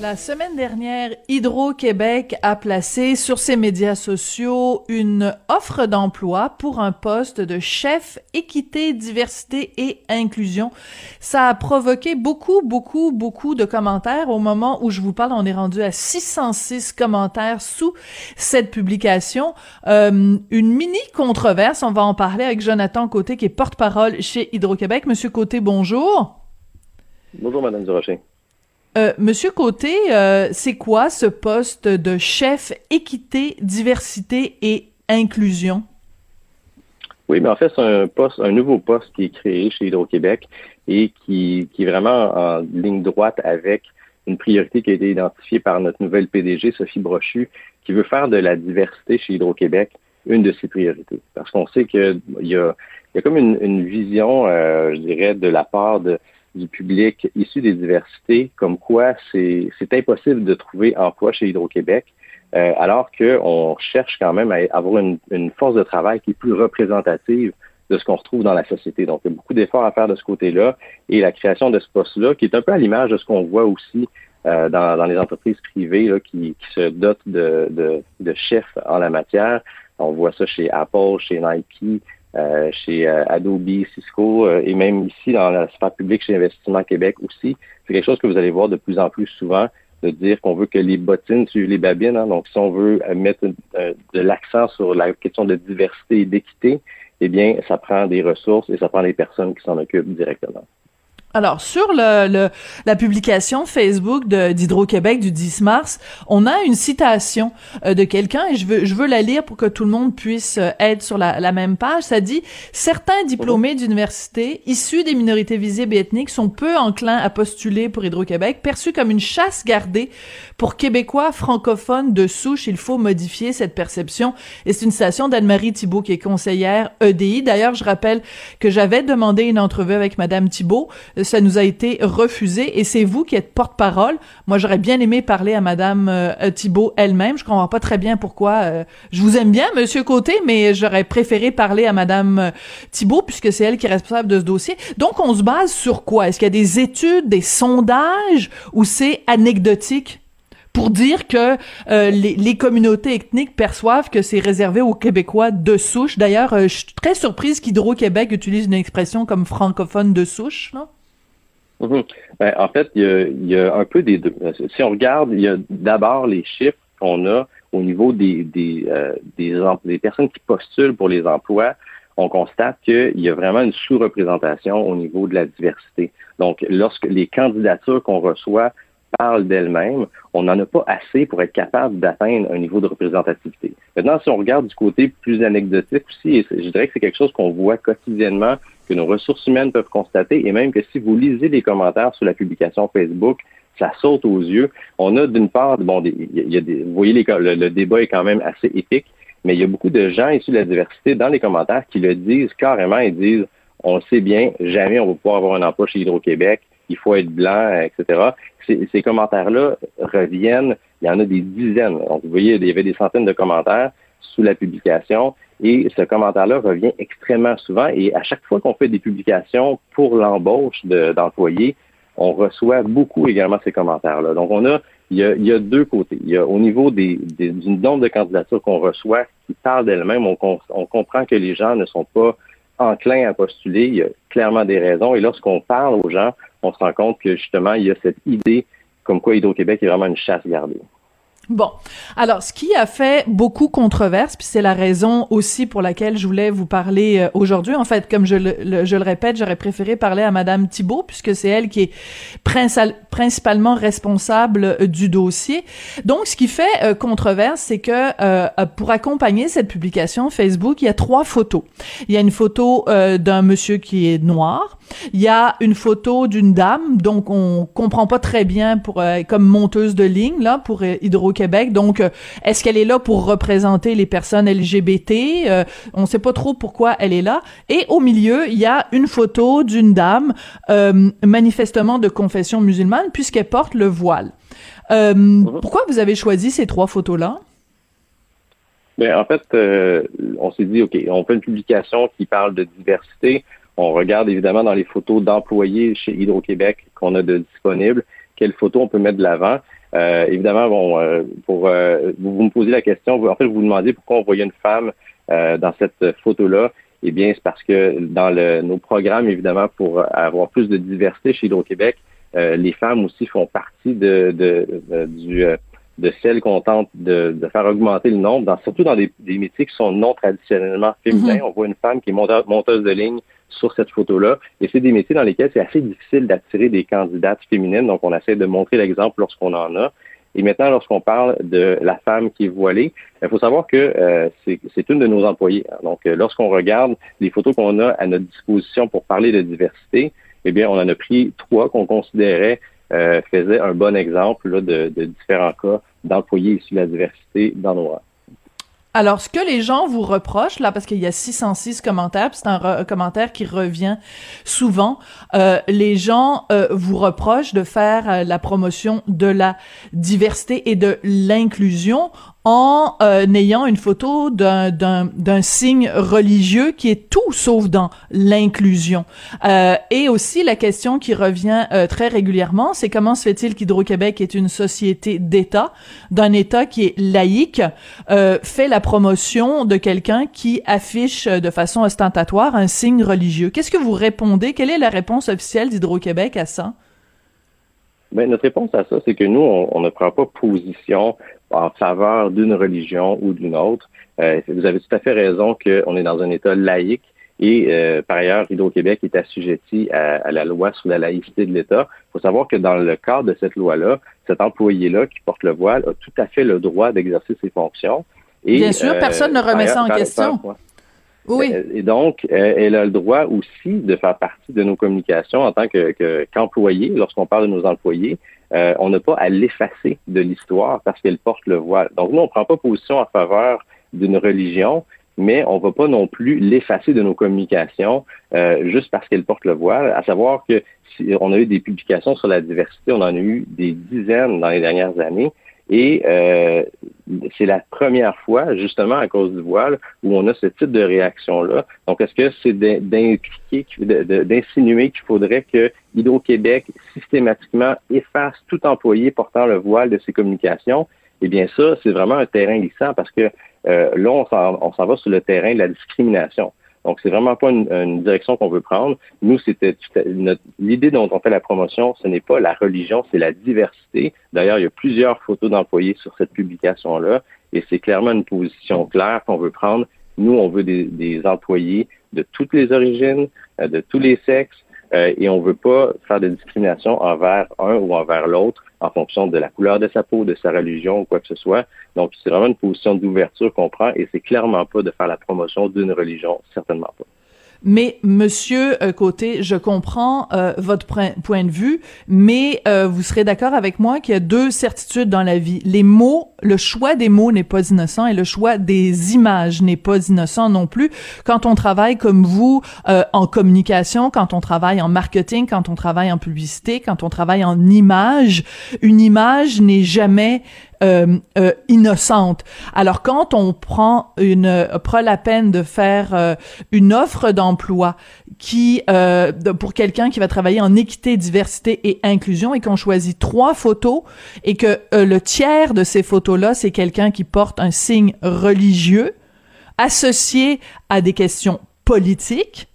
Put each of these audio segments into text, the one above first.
La semaine dernière, Hydro-Québec a placé sur ses médias sociaux une offre d'emploi pour un poste de chef équité, diversité et inclusion. Ça a provoqué beaucoup, beaucoup, beaucoup de commentaires. Au moment où je vous parle, on est rendu à 606 commentaires sous cette publication. Euh, une mini controverse, on va en parler avec Jonathan Côté qui est porte-parole chez Hydro-Québec. Monsieur Côté, bonjour. Bonjour, Madame Durocher. Euh, Monsieur Côté, euh, c'est quoi ce poste de chef équité, diversité et inclusion? Oui, mais en fait, c'est un nouveau poste qui est créé chez Hydro-Québec et qui, est vraiment en ligne droite avec une priorité qui a été identifiée par notre nouvelle PDG, Sophie Brochu, qui veut faire de la diversité chez Hydro-Québec une de ses priorités. Parce qu'on sait qu'il y a, comme une, une vision, euh, je dirais, de la part de, du public issu des diversités, comme quoi c'est impossible de trouver emploi chez Hydro-Québec, euh, alors qu'on cherche quand même à avoir une, une, force de travail qui est plus représentative de ce qu'on retrouve dans la société. Donc, il y a beaucoup d'efforts à faire de ce côté-là et la création de ce poste-là, qui est un peu à l'image de ce qu'on voit aussi euh, dans, dans, les entreprises privées là, qui, qui, se dotent de, de, de chefs en la matière. On voit ça chez Apple, chez Nike, euh, chez euh, Adobe, Cisco euh, et même ici dans la sphère publique chez Investissement Québec aussi. C'est quelque chose que vous allez voir de plus en plus souvent de dire qu'on veut que les bottines suivent les babines. Hein. Donc, si on veut mettre de l'accent sur la question de diversité et d'équité, eh bien, ça prend des ressources et ça prend des personnes qui s'en occupent directement. Alors, sur le, la publication Facebook d'Hydro-Québec du 10 mars, on a une citation euh, de quelqu'un et je veux, je veux la lire pour que tout le monde puisse euh, être sur la, la même page. Ça dit « Certains diplômés d'université issus des minorités visibles et ethniques sont peu enclins à postuler pour Hydro-Québec, perçus comme une chasse gardée pour Québécois francophones de souche. Il faut modifier cette perception. » Et c'est une citation d'Anne-Marie Thibault qui est conseillère EDI. D'ailleurs, je rappelle que j'avais demandé une entrevue avec Madame Thibault ça nous a été refusé et c'est vous qui êtes porte-parole. Moi, j'aurais bien aimé parler à Madame euh, Thibault elle-même. Je comprends pas très bien pourquoi. Euh, je vous aime bien, Monsieur Côté, mais j'aurais préféré parler à Madame euh, Thibault puisque c'est elle qui est responsable de ce dossier. Donc, on se base sur quoi? Est-ce qu'il y a des études, des sondages ou c'est anecdotique? Pour dire que les, les, communautés ethniques perçoivent que c'est réservé aux Québécois de souche. D'ailleurs, je suis très surprise qu'Hydro-Québec utilise une expression comme francophone de souche. Là. Mhm. Ben, en fait, il y, a, il y, a, un peu des deux. Si on regarde, il y a d'abord les chiffres qu'on a au niveau des, des, euh, des, des, personnes qui postulent pour les emplois. On constate qu'il y a vraiment une sous-représentation au niveau de la diversité. Donc, lorsque les candidatures qu'on reçoit parlent d'elles-mêmes, on n'en a pas assez pour être capable d'atteindre un niveau de représentativité. Maintenant, si on regarde du côté plus anecdotique aussi, je dirais que c'est quelque chose qu'on voit quotidiennement que nos ressources humaines peuvent constater, et même que si vous lisez les commentaires sur la publication Facebook, ça saute aux yeux. On a d'une part, bon, il y a des, vous voyez, le, débat est quand même assez épique, mais il y a beaucoup de gens issus de la diversité dans les commentaires qui le disent carrément et disent, on le sait bien, jamais on va pouvoir avoir un emploi chez Hydro-Québec, il faut être blanc, etc. Ces, ces commentaires-là reviennent, il y en a des dizaines. Donc, vous voyez, il y avait des centaines de commentaires sous la publication. Et ce commentaire-là revient extrêmement souvent. Et à chaque fois qu'on fait des publications pour l'embauche d'employés, on reçoit beaucoup également ces commentaires-là. Donc, on a il y, a, deux côtés. Il y a au niveau des, des du nombre de candidatures qu'on reçoit qui parlent d'elles-mêmes, on, on comprend que les gens ne sont pas enclins à postuler. Il y a clairement des raisons. Et lorsqu'on parle aux gens, on se rend compte que justement, il y a cette idée comme quoi Hydro-Québec est vraiment une chasse gardée. Bon, alors ce qui a fait beaucoup controverse, puis c'est la raison aussi pour laquelle je voulais vous parler euh, aujourd'hui. En fait, comme je le, répète, j'aurais préféré parler à Madame Thibault puisque c'est elle qui est principalement responsable euh, du dossier. Donc, ce qui fait euh, controverse, c'est que pour accompagner cette publication Facebook, il y a trois photos. Il y a une photo d'un monsieur qui est noir. Il y a une photo d'une dame, donc on comprend pas très bien pour comme monteuse de ligne là pour Hydro Québec. Donc, euh, est-ce qu'elle est là pour représenter les personnes LGBT? Euh, on ne sait pas trop pourquoi elle est là. Et au milieu, il y a une photo d'une dame euh, manifestement de confession musulmane puisqu'elle porte le voile. Mhm. Pourquoi vous avez choisi ces trois photos-là? Bien, en fait, on s'est dit, OK, on fait une publication qui parle de diversité. On regarde évidemment dans les photos d'employés chez Hydro-Québec qu'on a de disponibles, quelles photos on peut mettre de l'avant? Euh, évidemment, bon, euh, pour vous, me posez la question, en fait, vous vous demandez pourquoi on voyait une femme dans cette photo-là. Eh bien, c'est parce que dans le, nos programmes, évidemment, pour avoir plus de diversité chez Hydro-Québec, les femmes aussi font partie de, de du de celles qu'on tente de, faire augmenter le nombre, dans, surtout dans des, métiers qui sont non traditionnellement féminins. Mhm. On voit une femme qui est monteuse de ligne sur cette photo-là. Et c'est des métiers dans lesquels c'est assez difficile d'attirer des candidates féminines. Donc, on essaie de montrer l'exemple lorsqu'on en a. Et maintenant, lorsqu'on parle de la femme qui est voilée, il faut savoir que euh, c'est une de nos employés. Donc, euh, lorsqu'on regarde les photos qu'on a à notre disposition pour parler de diversité, eh bien, on en a pris trois qu'on considérait euh, faisait un bon exemple de, différents cas d'employés issus de la diversité dans nos rangs. Alors, ce que les gens vous reprochent, là, parce qu'il y a 606 commentaires, c'est un, commentaire qui revient souvent, euh, les gens euh, vous reprochent de faire euh, la promotion de la diversité et de l'inclusion en euh, ayant une photo d'un, d'un, d'un signe religieux qui est tout sauf dans l'inclusion. Euh, et aussi la question qui revient euh, très régulièrement, c'est comment se fait-il qu'Hydro-Québec est une société d'État, d'un État qui est laïque, euh, fait la promotion de quelqu'un qui affiche de façon ostentatoire un signe religieux? Qu'est-ce que vous répondez? Quelle est la réponse officielle d'Hydro-Québec à ça? Ben, notre réponse à ça, c'est que nous, on, on, ne prend pas position en faveur d'une religion ou d'une autre. Euh, vous avez tout à fait raison qu'on est dans un État laïque et euh, par ailleurs, Hydro-Québec est assujetti à, la loi sur la laïcité de l'État. Il faut savoir que dans le cadre de cette loi-là, cet employé-là qui porte le voile a tout à fait le droit d'exercer ses fonctions. Et, Bien sûr, personne ne remet ça en question. Oui. Euh, et donc, elle a le droit aussi de faire partie de nos communications en tant qu'employé, lorsqu'on parle de nos employés, euh, on n'a pas à l'effacer de l'histoire parce qu'elle porte le voile. Donc, nous, on ne prend pas position en faveur d'une religion, mais on ne va pas non plus l'effacer de nos communications euh, juste parce qu'elle porte le voile. À savoir que si on a eu des publications sur la diversité, on en a eu des dizaines dans les dernières années. Et euh, c'est la première fois, justement à cause du voile, où on a ce type de réaction-là. Donc, est-ce que c'est d'insinuer qu'il faudrait que Hydro-Québec systématiquement efface tout employé portant le voile de ses communications? Eh bien, ça, c'est vraiment un terrain glissant parce que euh, là, on s'en va sur le terrain de la discrimination. Donc, c'est vraiment pas une, direction qu'on veut prendre. Nous, c'était l'idée dont on fait la promotion, ce n'est pas la religion, c'est la diversité. D'ailleurs, il y a plusieurs photos d'employés sur cette publication-là, et c'est clairement une position claire qu'on veut prendre. Nous, on veut des employés de toutes les origines, euh, de tous les sexes, euh, et on veut pas faire de discrimination envers un ou envers l'autre en fonction de la couleur de sa peau, de sa religion ou quoi que ce soit. Donc, c'est vraiment une position d'ouverture qu'on prend et c'est clairement pas de faire la promotion d'une religion, certainement pas. Mais Monsieur euh, Côté, je comprends euh, votre point de vue, mais euh, vous serez d'accord avec moi qu'il y a deux certitudes dans la vie. Les mots, le choix des mots n'est pas innocent et le choix des images n'est pas innocent non plus. Quand on travaille comme vous en communication, quand on travaille en marketing, quand on travaille en publicité, quand on travaille en image, une image n'est jamais euh, euh, innocente. Alors quand on prend une euh, la peine de faire une offre d'emploi qui pour quelqu'un qui va travailler en équité, diversité et inclusion et qu'on choisit trois photos et que le tiers de ces photos-là c'est quelqu'un qui porte un signe religieux associé à des questions politiques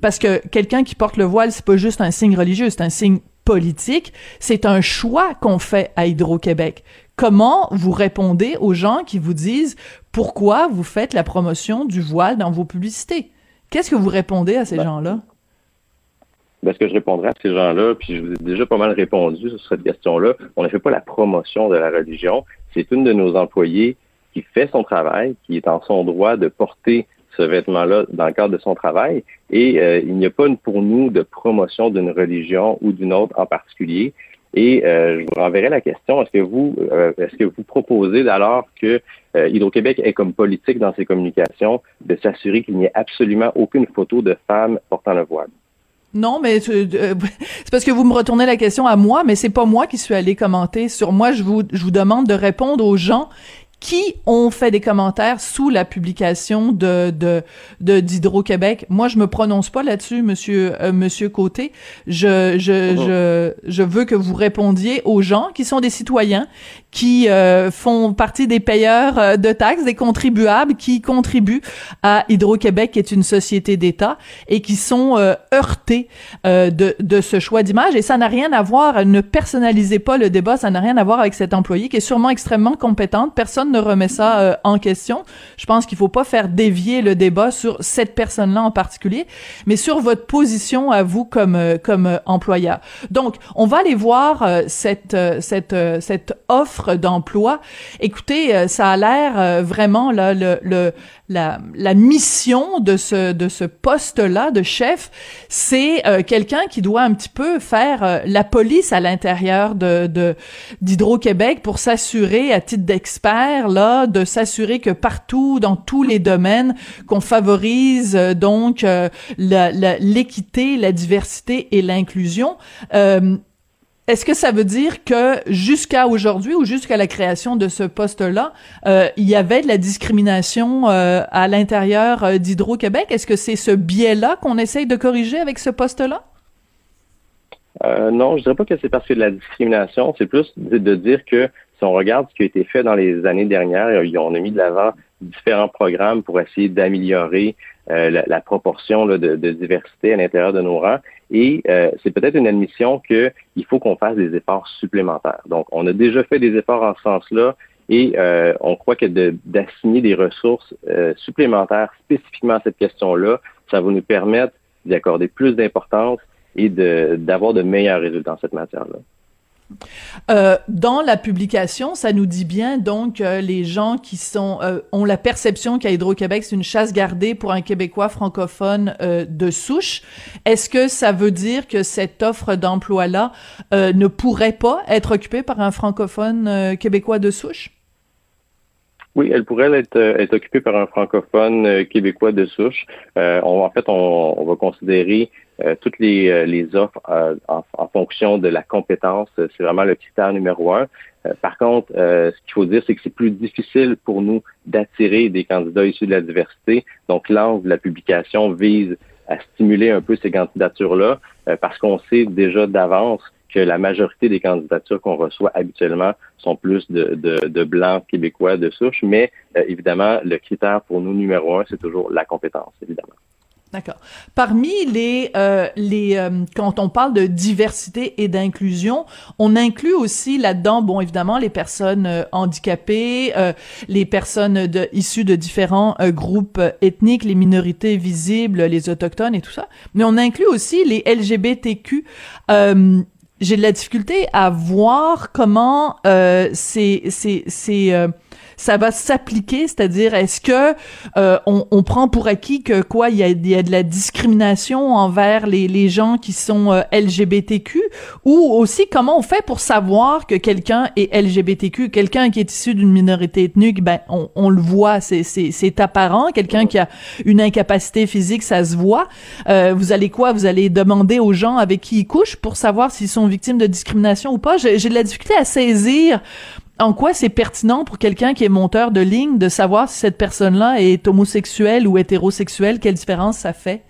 parce que quelqu'un qui porte le voile c'est pas juste un signe religieux, c'est un signe politique, c'est un choix qu'on fait à Hydro-Québec. Comment vous répondez aux gens qui vous disent pourquoi vous faites la promotion du voile dans vos publicités? Qu'est-ce que vous répondez à ces ben, gens-là? Ben, ce que je répondrai à ces gens-là, puis je vous ai déjà pas mal répondu sur cette question-là, on ne fait pas la promotion de la religion. C'est une de nos employés qui fait son travail, qui est en son droit de porter ce vêtement-là dans le cadre de son travail. Et euh, il n'y a pas pour nous de promotion d'une religion ou d'une autre en particulier. Et euh, je vous renverrai la question est-ce que vous euh, est-ce que vous proposez alors que Hydro-Québec ait comme politique dans ses communications de s'assurer qu'il n'y ait absolument aucune photo de femme portant le voile? Non, mais c'est parce que vous me retournez la question à moi, mais c'est pas moi qui suis allé commenter sur moi. Je vous, je vous demande de répondre aux gens qui ont fait des commentaires sous la publication de de d'Hydro-Québec. Moi, je me prononce pas là-dessus, monsieur euh, monsieur Côté. Je je, oh. je je veux que vous répondiez aux gens qui sont des citoyens qui euh, font partie des payeurs euh, de taxes, des contribuables qui contribuent à Hydro-Québec, qui est une société d'État, et qui sont euh, heurtés de, de ce choix d'image. Et ça n'a rien à voir, ne personnalisez pas le débat, ça n'a rien à voir avec cet employé qui est sûrement extrêmement compétente. Personne ne remet ça en question. Je pense qu'il faut pas faire dévier le débat sur cette personne-là en particulier, mais sur votre position à vous comme comme employeur. Donc, on va aller voir cette cette cette offre d'emploi. Écoutez, euh, ça a l'air euh, vraiment la, la mission de ce de ce poste-là de chef, c'est euh, quelqu'un qui doit un petit peu faire la police à l'intérieur de d'Hydro-Québec pour s'assurer à titre d'expert de s'assurer que partout dans tous les domaines qu'on favorise donc l'équité, la, diversité et l'inclusion. Est-ce que ça veut dire que jusqu'à aujourd'hui ou jusqu'à la création de ce poste-là, euh, il y avait de la discrimination euh, à l'intérieur euh, d'Hydro-Québec? Est-ce que c'est ce biais-là qu'on essaye de corriger avec ce poste-là? non, je dirais pas que c'est parce que de la discrimination. C'est plus de, dire que si on regarde ce qui a été fait dans les années dernières, on a mis de l'avant différents programmes pour essayer d'améliorer la, proportion de, diversité à l'intérieur de nos rangs. Et euh, c'est peut-être une admission qu'il faut qu'on fasse des efforts supplémentaires. Donc, on a déjà fait des efforts en ce sens-là et euh, on croit que d'assigner des ressources euh, supplémentaires spécifiquement à cette question-là, ça va nous permettre d'y accorder plus d'importance et d'avoir de, de meilleurs résultats dans cette matière-là. Euh, dans la publication, ça nous dit bien donc euh, les gens qui sont euh, ont la perception qu'à Hydro-Québec c'est une chasse gardée pour un Québécois francophone de souche. Est-ce que ça veut dire que cette offre d'emploi là ne pourrait pas être occupée par un francophone québécois de souche? Oui, elle pourrait être occupée par un francophone québécois de souche. en fait, on va considérer euh, toutes les, euh, les offres euh, en, fonction de la compétence. C'est vraiment le critère numéro un. par contre, ce qu'il faut dire, c'est que c'est plus difficile pour nous d'attirer des candidats issus de la diversité. Donc, l'angle de la publication vise à stimuler un peu ces candidatures-là parce qu'on sait déjà d'avance que la majorité des candidatures qu'on reçoit habituellement sont plus de, de, de blancs québécois de souche, mais évidemment, le critère pour nous numéro un, c'est toujours la compétence, évidemment. D'accord. Parmi les euh, les euh, quand on parle de diversité et d'inclusion, on inclut aussi là-dedans, bon évidemment les personnes euh, handicapées, euh, les personnes de, issues de différents groupes ethniques, les minorités visibles, les autochtones et tout ça, mais on inclut aussi les LGBTQ. J'ai de la difficulté à voir comment c'est c'est c'est ça va s'appliquer, c'est-à-dire est-ce que euh, on, on, prend pour acquis que quoi, il y a, y a de la discrimination envers les, les gens qui sont euh, LGBTQ, ou aussi comment on fait pour savoir que quelqu'un est LGBTQ, quelqu'un qui est issu d'une minorité ethnique, ben on, on le voit, c'est c'est apparent, quelqu'un qui a une incapacité physique, ça se voit. Euh, vous allez quoi? Vous allez demander aux gens avec qui ils couchent pour savoir s'ils sont victimes de discrimination ou pas? J'ai de la difficulté à saisir en quoi c'est pertinent pour quelqu'un qui est monteur de ligne de savoir si cette personne-là est homosexuelle ou hétérosexuelle? Quelle différence ça fait?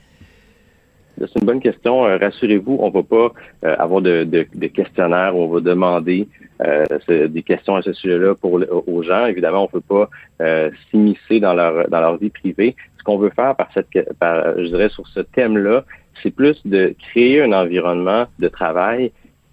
C'est une bonne question. Euh, rassurez-vous, on va pas euh, avoir de, de, questionnaire où on va demander euh, des questions à ce sujet-là pour aux gens. Évidemment, on ne peut pas s'immiscer dans leur vie privée. Ce qu'on veut faire par cette par, je dirais sur ce thème-là, c'est plus de créer un environnement de travail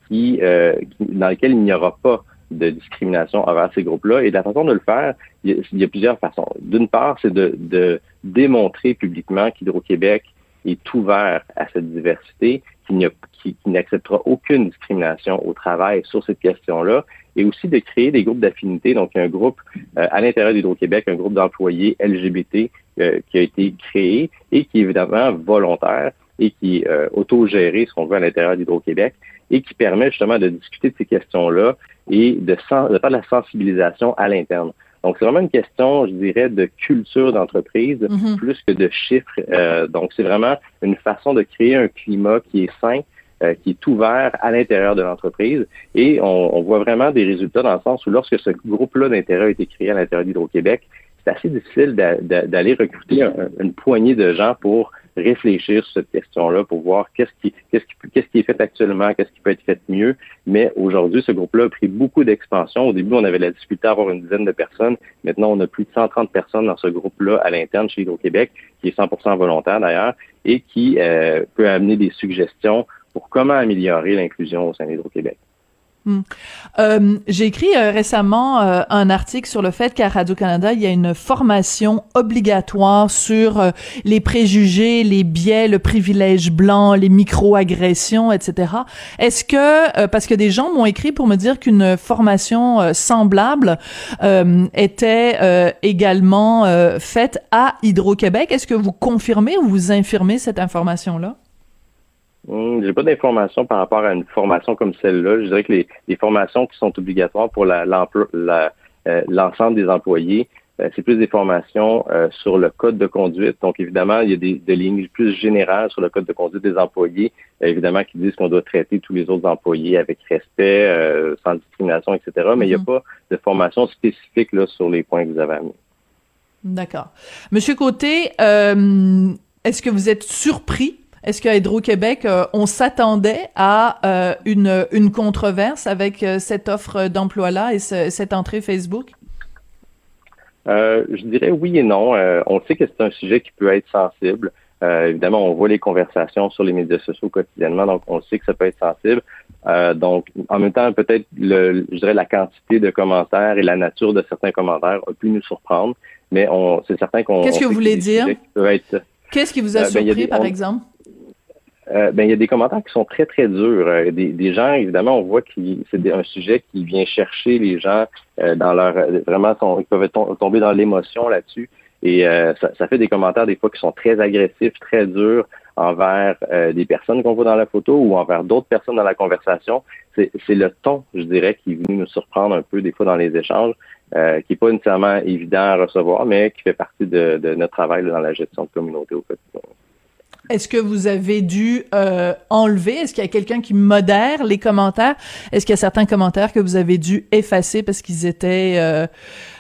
dans lequel il n'y aura pas de discrimination envers ces groupes-là. Et la façon de le faire, il y a, plusieurs façons. D'une part, c'est de, démontrer publiquement qu'Hydro-Québec est ouvert à cette diversité, qu'il qui, n'acceptera aucune discrimination au travail sur cette question-là, et aussi de créer des groupes d'affinité. Donc, un groupe euh, à l'intérieur d'Hydro-Québec, un groupe d'employés LGBT euh, qui a été créé et qui est évidemment volontaire et qui est euh, autogéré, ce qu'on veut, à l'intérieur d'Hydro-Québec, et qui permet justement de discuter de ces questions-là et de, de faire de la sensibilisation à l'interne. Donc, c'est vraiment une question, je dirais, de culture d'entreprise mm-hmm. plus que de chiffres. Euh, donc, c'est vraiment une façon de créer un climat qui est sain euh, qui est ouvert à l'intérieur de l'entreprise. Et on, voit vraiment des résultats dans le sens où lorsque ce groupe-là d'intérêt a été créé à l'intérieur d'Hydro-Québec, c'est assez difficile d'aller recruter une poignée de gens pour réfléchir sur cette question-là pour voir qu'est-ce qui, qu'est-ce qui, qu'est-ce qui est fait actuellement, qu'est-ce qui peut être fait mieux. Mais aujourd'hui, ce groupe-là a pris beaucoup d'expansion. Au début, on avait la difficulté à avoir une dizaine de personnes. Maintenant, on a plus de 130 personnes dans ce groupe-là à l'interne chez Hydro-Québec, qui est 100% volontaire d'ailleurs, et qui euh, peut amener des suggestions pour comment améliorer l'inclusion au sein d'Hydro-Québec. Hmm. Euh, j'ai écrit euh, récemment euh, un article sur le fait qu'à Radio-Canada, il y a une formation obligatoire sur les préjugés, les biais, le privilège blanc, les micro-agressions, etc. Est-ce que, parce que des gens m'ont écrit pour me dire qu'une formation semblable était également faite à Hydro-Québec, est-ce que vous confirmez ou vous infirmez cette information-là? Hmm, j'ai pas d'informations par rapport à une formation comme celle-là. Je dirais que les, les formations qui sont obligatoires pour euh, l'ensemble des employés, euh, c'est plus des formations euh, sur le code de conduite. Donc, évidemment, il y a des, des, lignes plus générales sur le code de conduite des employés, évidemment, qui disent qu'on doit traiter tous les autres employés avec respect, sans discrimination, etc. Mais il n'y a mm-hmm. pas de formation spécifique là, sur les points que vous avez amenés. D'accord. Monsieur Côté, est-ce que vous êtes surpris est-ce qu'à Hydro-Québec, euh, on s'attendait à euh, une, une controverse avec euh, cette offre d'emploi-là et cette entrée Facebook? je dirais oui et non. on sait que c'est un sujet qui peut être sensible. évidemment, on voit les conversations sur les médias sociaux quotidiennement, donc on sait que ça peut être sensible. donc, en même temps, peut-être, je dirais, la quantité de commentaires et la nature de certains commentaires a pu nous surprendre, mais on, c'est certain qu'on... Qu'est-ce que vous voulez dire? Qu'est-ce qui vous a ben, surpris, par exemple? Euh, ben, il y a des commentaires qui sont très, très durs. Euh, des, des, gens, évidemment, on voit que c'est un sujet qui vient chercher les gens euh, dans leur... Vraiment, ils peuvent tomber dans l'émotion là-dessus. Et ça, ça, fait des commentaires des fois qui sont très agressifs, très durs envers des personnes qu'on voit dans la photo ou envers d'autres personnes dans la conversation. C'est le ton, je dirais, qui est venu nous surprendre un peu des fois dans les échanges, qui n'est pas nécessairement évident à recevoir, mais qui fait partie de, de notre travail dans la gestion de communauté au quotidien. Est-ce que vous avez dû euh, enlever? Est-ce qu'il y a quelqu'un qui modère les commentaires? Est-ce qu'il y a certains commentaires que vous avez dû effacer parce qu'ils étaient euh,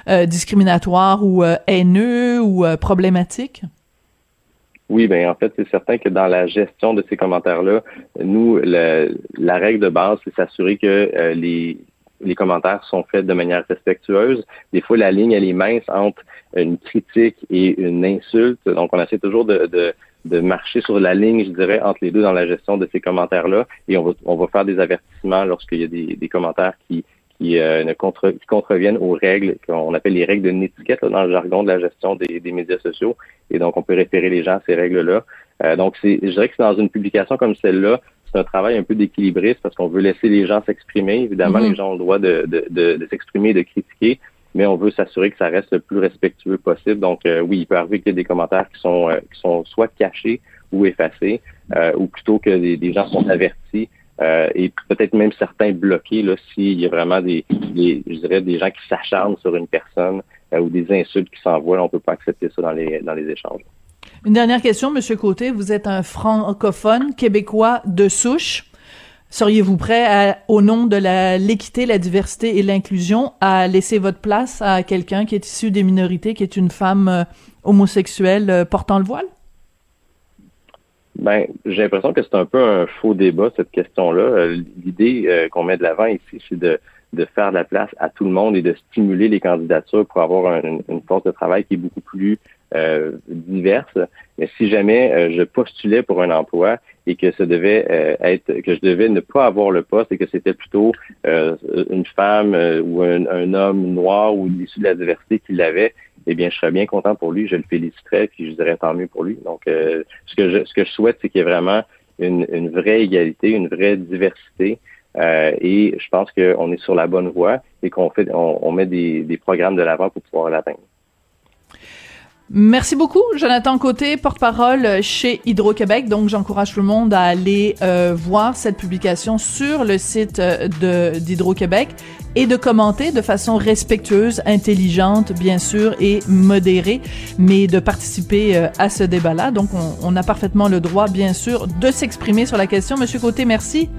euh, discriminatoires ou haineux ou problématiques? Oui, ben en fait, c'est certain que dans la gestion de ces commentaires-là, nous, la règle de base, c'est s'assurer que les, commentaires sont faits de manière respectueuse. Des fois, la ligne, elle est mince entre une critique et une insulte. Donc, on essaie toujours de de marcher sur la ligne, je dirais, entre les deux dans la gestion de ces commentaires-là. Et on va, on va faire des avertissements lorsqu'il y a des, des commentaires qui, qui, euh, ne contre, qui contreviennent aux règles qu'on appelle les règles de l'étiquette dans le jargon de la gestion des, des, médias sociaux. Et donc, on peut référer les gens à ces règles-là. Euh, donc, c'est, je dirais que c'est dans une publication comme celle-là, c'est un travail un peu d'équilibriste parce qu'on veut laisser les gens s'exprimer. Évidemment, mm-hmm. les gens ont le droit de, de, de, de s'exprimer, de critiquer, mais on veut s'assurer que ça reste le plus respectueux possible. Donc euh, oui, il peut arriver qu'il y ait des commentaires qui sont euh, qui sont soit cachés ou effacés, euh, ou plutôt que des, gens sont avertis. et peut-être même certains bloqués là s'il y a vraiment des, je dirais des gens qui s'acharnent sur une personne ou des insultes qui s'envoient, on peut pas accepter ça dans les dans les échanges. Une dernière question, Monsieur Côté, vous êtes un francophone québécois de souche. Seriez-vous prêt, au nom de l'équité, la diversité et l'inclusion, à laisser votre place à quelqu'un qui est issu des minorités, qui est une femme euh, homosexuelle euh, portant le voile? Ben, j'ai l'impression que c'est un peu un faux débat, cette question-là. Euh, l'idée qu'on met de l'avant ici, c'est de, faire de la place à tout le monde et de stimuler les candidatures pour avoir une, force de travail qui est beaucoup plus diverses. Mais si jamais je postulais pour un emploi et que ça devait euh, être, que je devais ne pas avoir le poste et que c'était plutôt une femme ou un, homme noir ou issu de la diversité qui l'avait, eh bien, je serais bien content pour lui. Je le féliciterais puis je dirais tant mieux pour lui. Donc, ce que je, ce que je souhaite, c'est qu'il y ait vraiment une, une, vraie égalité, une vraie diversité. et je pense qu'on est sur la bonne voie et qu'on fait, on, on met des, des programmes de l'avant pour pouvoir l'atteindre. Merci beaucoup, Jonathan Côté, porte-parole chez Hydro-Québec. Donc, j'encourage tout le monde à aller euh, voir cette publication sur le site euh, d'Hydro-Québec et de commenter de façon respectueuse, intelligente, bien sûr, et modérée, mais de participer euh, à ce débat-là. Donc, on, on, a parfaitement le droit, bien sûr, de s'exprimer sur la question. Monsieur Côté, merci.